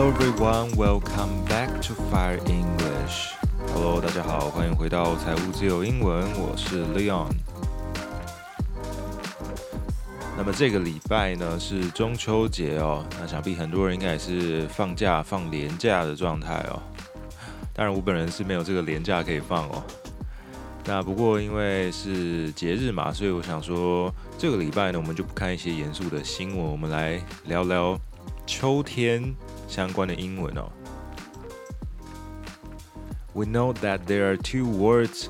Hello everyone, welcome back to Fire English. Hello，大家好，欢迎回到财务自由英文，我是 Leon。那么这个礼拜呢是中秋节哦，那想必很多人应该也是放假放连假的状态哦。当然我本人是没有这个连假可以放哦。那不过因为是节日嘛，所以我想说这个礼拜呢，我们就不看一些严肃的新闻，我们来聊聊秋天相关的英文哦。We know that there are two words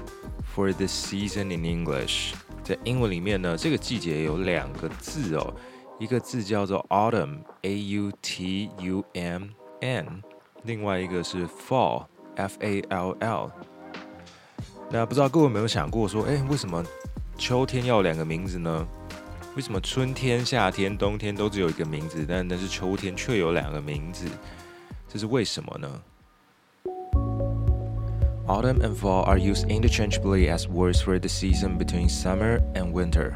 for this season in English。在英文里面呢，这个季节有两个字哦，一个字叫做 autumn，A-U-T-U-M-N，另外一个是 fall，F-A-L-L。那不知道各位有没有想过说，哎，为什么秋天要两个名字呢？ 为什么春天、夏天、冬天都只有一个名字，但但是秋天却有两个名字？这是为什么呢？Autumn and fall are used interchangeably as words for the season between summer and winter.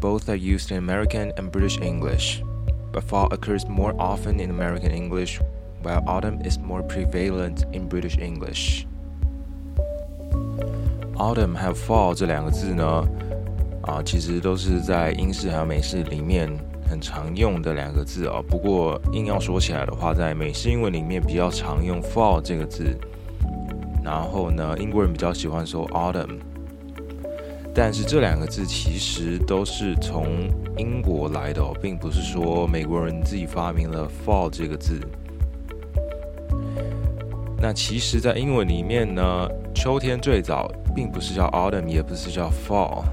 Both are used in American and British English, but fall occurs more often in American English, while autumn is more prevalent in British English. Autumn 和 fall 这两个字呢， 啊，其实都是在英式还有美式里面很常用的两个字哦。不过硬要说起来的话，在美式英文里面比较常用 fall 这个字。然后呢，英国人比较喜欢说 autumn，但是这两个字其实都是从英国来的哦，并不是说美国人自己发明了 fall 这个字。那其实，在英文里面呢，秋天最早并不是叫 autumn，也不是叫 fall。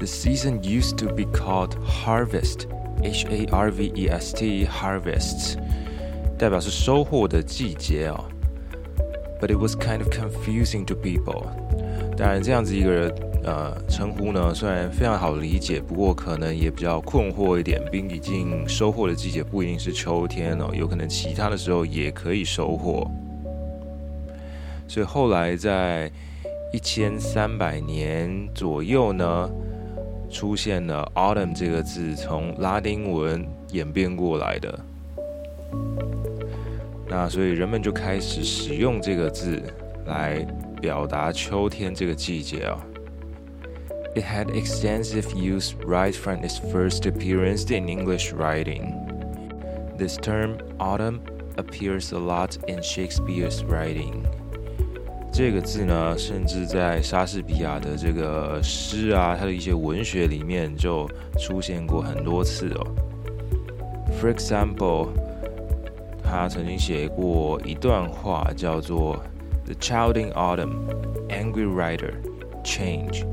The season used to be called harvest，H-A-R-V-E-S-T，harvest，代表是收获的季节哦。But it was kind of confusing to people。当然，这样子一个呃称呼呢，虽然非常好理解，不过可能也比较困惑一点。毕竟收获的季节不一定是秋天哦，有可能其他的时候也可以收获。所以后来在一千三百年左右呢，出现了 autumn 这个字，从拉丁文演变过来的。那所以人们就开始使用这个字来表达秋天这个季节啊。It had extensive use right from its first appearance in English writing. This term autumn appears a lot in Shakespeare's writing. 这个字呢，甚至在莎士比亚的这个诗啊，他的一些文学里面就出现过很多次哦。For example. 他曾经写过一段话，叫做 "The child in autumn, angry rider, change.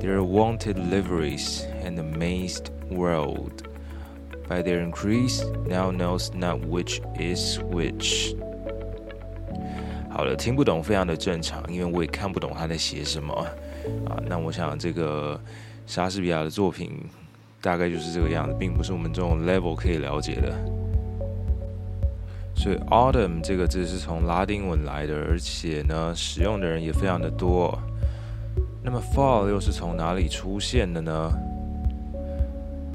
Their wonted liveries and amazed world. By their increase, now knows not which is which." 好了，听不懂非常的正常，因为我也看不懂他在写什么啊。那我想这个莎士比亚的作品大概就是这个样子，并不是我们这种 level 可以了解的。所以 autumn 这个字是从拉丁文来的，而且呢，使用的人也非常的多。那么 fall 又是从哪里出现的呢？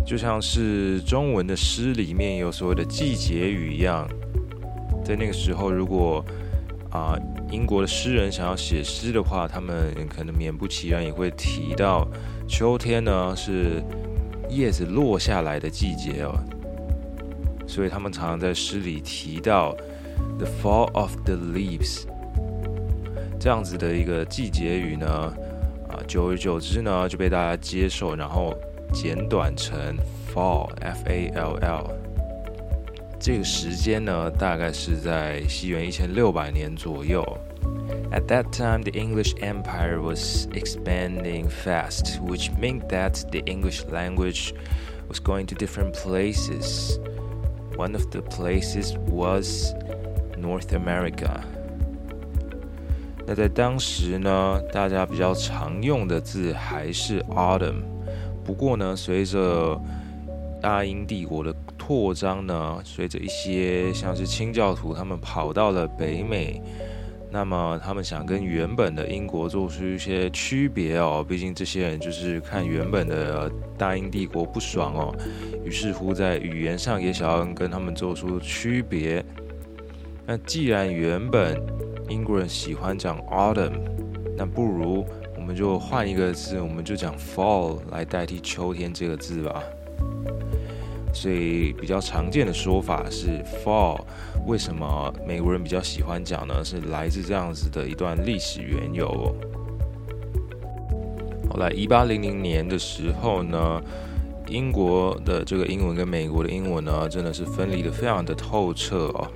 就像是中文的诗里面有所谓的季节语一样，在那个时候，如果啊、英国的诗人想要写诗的话，他们可能勉不其然也会提到秋天呢是叶子落下来的季节哦。所以他们常常在诗里提到 “the fall of the leaves” 这样子的一个季节语呢，啊，久而久之呢就被大家接受，然后简短成 “fall”（F-A-L-L）。这个时间呢，大概是在西元一千六百年左右。At that time, the English Empire was expanding fast, which meant that the English language was going to different places. One of the places was North America。那在当时呢，大家比较常用的字还是 autumn。不过呢，随着大英帝国的 扩张呢，随着一些像是清教徒他们跑到了北美，那么他们想跟原本的英国做出一些区别哦，毕竟这些人就是看原本的大英帝国不爽哦，于是乎在语言上也想要跟他们做出区别。那既然原本英国人喜欢讲 autumn，那不如我们就换一个字，我们就讲 fall 来代替秋天这个字吧。所以比较常见的说法是 fall，为什么美国人比较喜欢讲呢？是来自这样子的一段历史缘由哦。后来一八零零年的时候呢，英国的这个英文跟美国的英文呢，真的是分离得非常的透彻哦。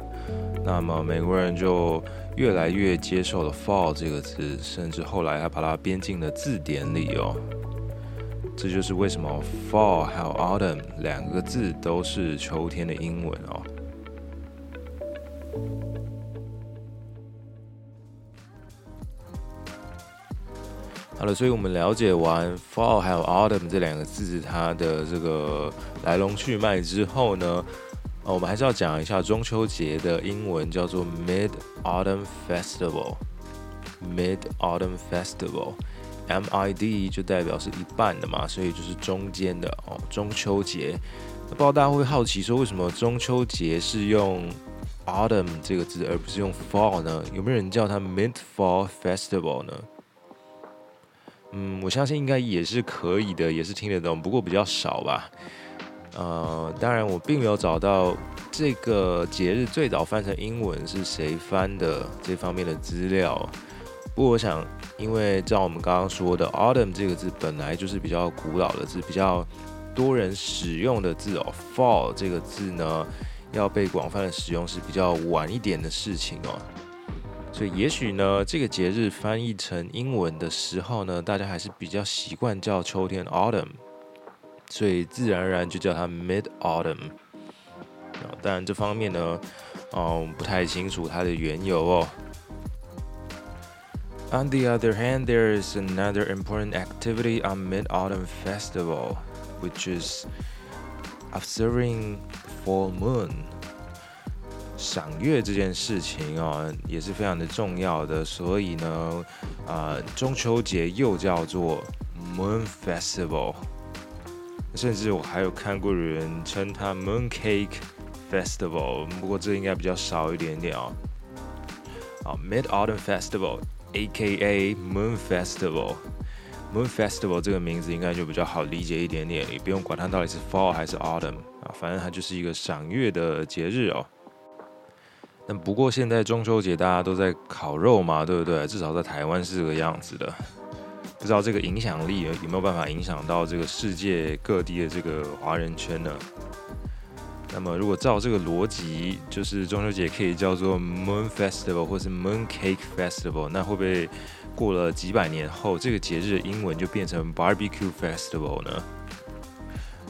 那么美国人就越来越接受了 fall 这个字，甚至后来还把它编进了字典里哦。这就是为什么 fall 还有 autumn 两个字都是秋天的英文哦。好了，所以我们了解完 fall 还有 autumn 这两个字它的这个来龙去脉之后呢，我们还是要讲一下中秋节的英文叫做 Mid Autumn Festival。Mid Autumn Festival。MID 就代表是一半的嘛，所以就是中间的哦。中秋节，不知道大家会好奇说，为什么中秋节是用 autumn 这个字，而不是用 fall 呢？有没有人叫它 Mid Fall Festival 呢？嗯，我相信应该也是可以的，也是听得懂，不过比较少吧。呃，当然我并没有找到这个节日最早翻成英文是谁翻的这方面的资料。不过我想，因为照我们刚刚说的，autumn 这个字本来就是比较古老的字，比较多人使用的字哦。fall 这个字呢，要被广泛的使用是比较晚一点的事情哦。所以也许呢，这个节日翻译成英文的时候呢，大家还是比较习惯叫秋天 autumn，所以自然而然就叫它 mid autumn。当然这方面呢，嗯，不太清楚它的缘由哦。On the other hand, there is another important activity on Mid-Autumn Festival, which is observing full moon. 赏月这件事情哦，也是非常的重要的。所以呢，啊、呃，中秋节又叫做 Moon Festival，甚至我还有看过人称它 Moon Cake Festival，不过这应该比较少一点点哦。好，Mid-Autumn Festival。 A.K.A. Moon Festival，Moon Festival 这个名字应该就比较好理解一点点，也不用管它到底是 Fall 还是 Autumn 啊，反正它就是一个赏月的节日哦。那不过现在中秋节大家都在烤肉嘛，对不对？至少在台湾是这个样子的，不知道这个影响力有没有办法影响到这个世界各地的这个华人圈呢？那么，如果照这个逻辑，就是中秋节可以叫做 Moon Festival 或是 Moon Cake Festival，那会不会过了几百年后，这个节日的英文就变成 Barbecue Festival 呢？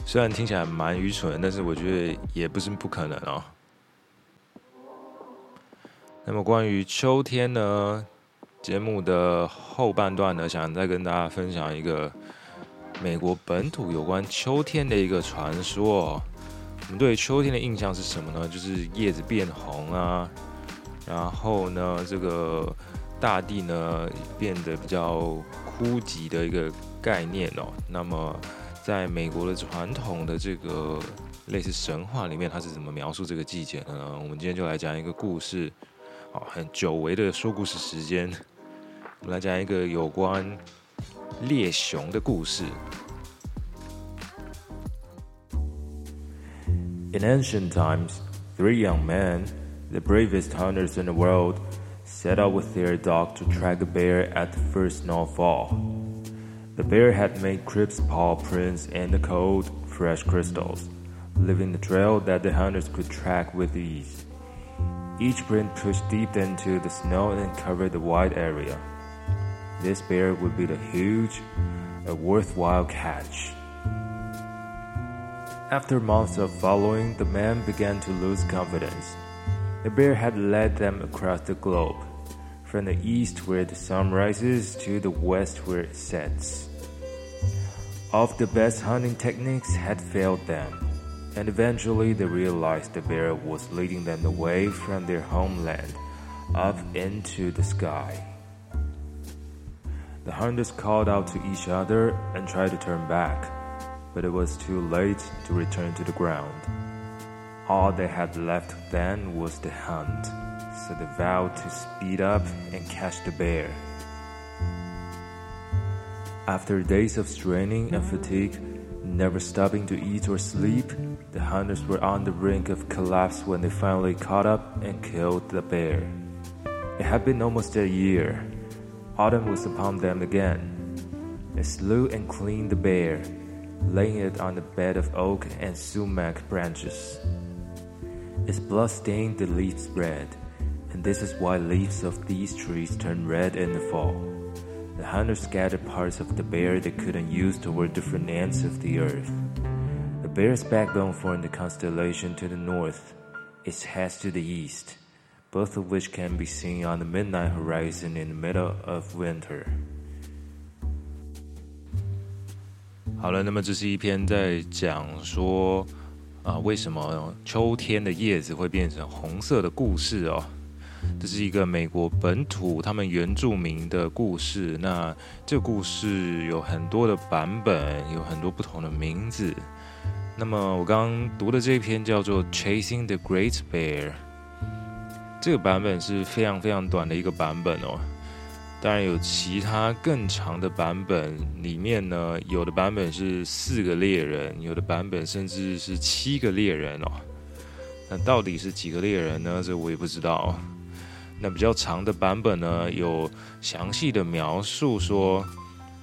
虽然听起来蛮愚蠢，但是我觉得也不是不可能哦。那么关于秋天呢，节目的后半段呢，想再跟大家分享一个美国本土有关秋天的一个传说。我们对秋天的印象是什么呢？就是叶子变红啊，然后呢，这个大地呢变得比较枯寂的一个概念哦。那么，在美国的传统的这个类似神话里面，它是怎么描述这个季节的呢？我们今天就来讲一个故事，好，很久违的说故事时间，我们来讲一个有关猎熊的故事。In ancient times, three young men, the bravest hunters in the world, set out with their dog to track a bear at the first snowfall. The bear had made crisp paw prints in the cold, fresh crystals, leaving the trail that the hunters could track with ease. Each print pushed deep into the snow and covered a wide area. This bear would be the huge, a worthwhile catch. After months of following, the men began to lose confidence. The bear had led them across the globe, from the east where the sun rises to the west where it sets. All of the best hunting techniques had failed them, and eventually they realized the bear was leading them away from their homeland, up into the sky. The hunters called out to each other and tried to turn back, but it was too late to return to the ground. All they had left then was the hunt, so they vowed to speed up and catch the bear. After days of straining and fatigue, never stopping to eat or sleep, the hunters were on the brink of collapse when they finally caught up and killed the bear. It had been almost a year Autumn was upon them again. They slew and cleaned the bear, laying it on a bed of oak and sumac branches. Its blood stained the leaves red, and this is why leaves of these trees turn red in the fall. The hunters scattered parts of the bear they couldn't use toward different ends of the earth. The bear's backbone formed the constellation to the north, its head to the east both of which can be seen on the midnight horizon in the middle of winter. 好了，那么这是一篇在讲说啊，为什么秋天的叶子会变成红色的故事哦。这是一个美国本土他们原住民的故事。那这故事有很多的版本，有很多不同的名字。那么我刚刚读的这一篇叫做《Chasing the Great Bear》。这个版本是非常非常短的一个版本哦，当然有其他更长的版本，里面呢，有的版本是四个猎人，有的版本甚至是七个猎人哦。那到底是几个猎人呢？这我也不知道。那比较长的版本呢，有详细的描述说，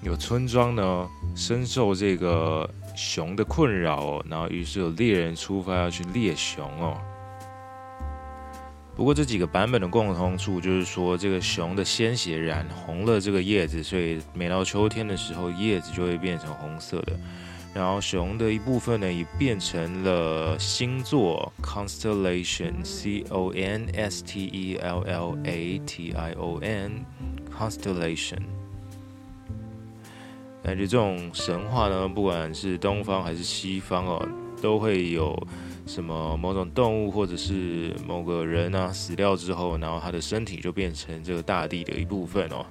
有村庄呢深受这个熊的困扰哦，然后于是有猎人出发要去猎熊哦。不过这几个版本的共同处就是说，这个熊的鲜血染红了这个叶子，所以每到秋天的时候，叶子就会变成红色的。然后熊的一部分呢，也变成了星座 constellation，c o n s t e l l a t i o n constellation。感觉这种神话呢，不管是东方还是西方哦，都会有。什么某种动物或者是某个人啊死掉之后，然后他的身体就变成这个大地的一部分哦。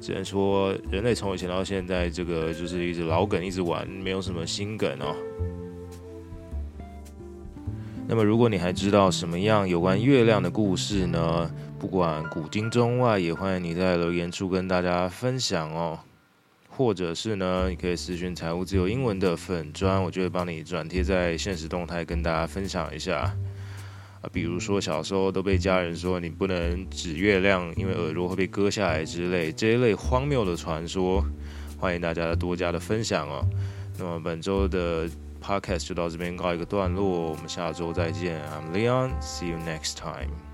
只能说人类从以前到现在，这个就是一直老梗一直玩，没有什么新梗哦。那么如果你还知道什么样有关月亮的故事呢？不管古今中外，也欢迎你在留言处跟大家分享哦。或者是呢，你可以私讯财务自由英文的粉砖，我就会帮你转贴在现实动态跟大家分享一下。啊，比如说小时候都被家人说你不能指月亮，因为耳朵会被割下来之类这一类荒谬的传说，欢迎大家多加的分享哦。那么本周的 podcast 就到这边告一个段落，我们下周再见。I'm Leon，see you next time。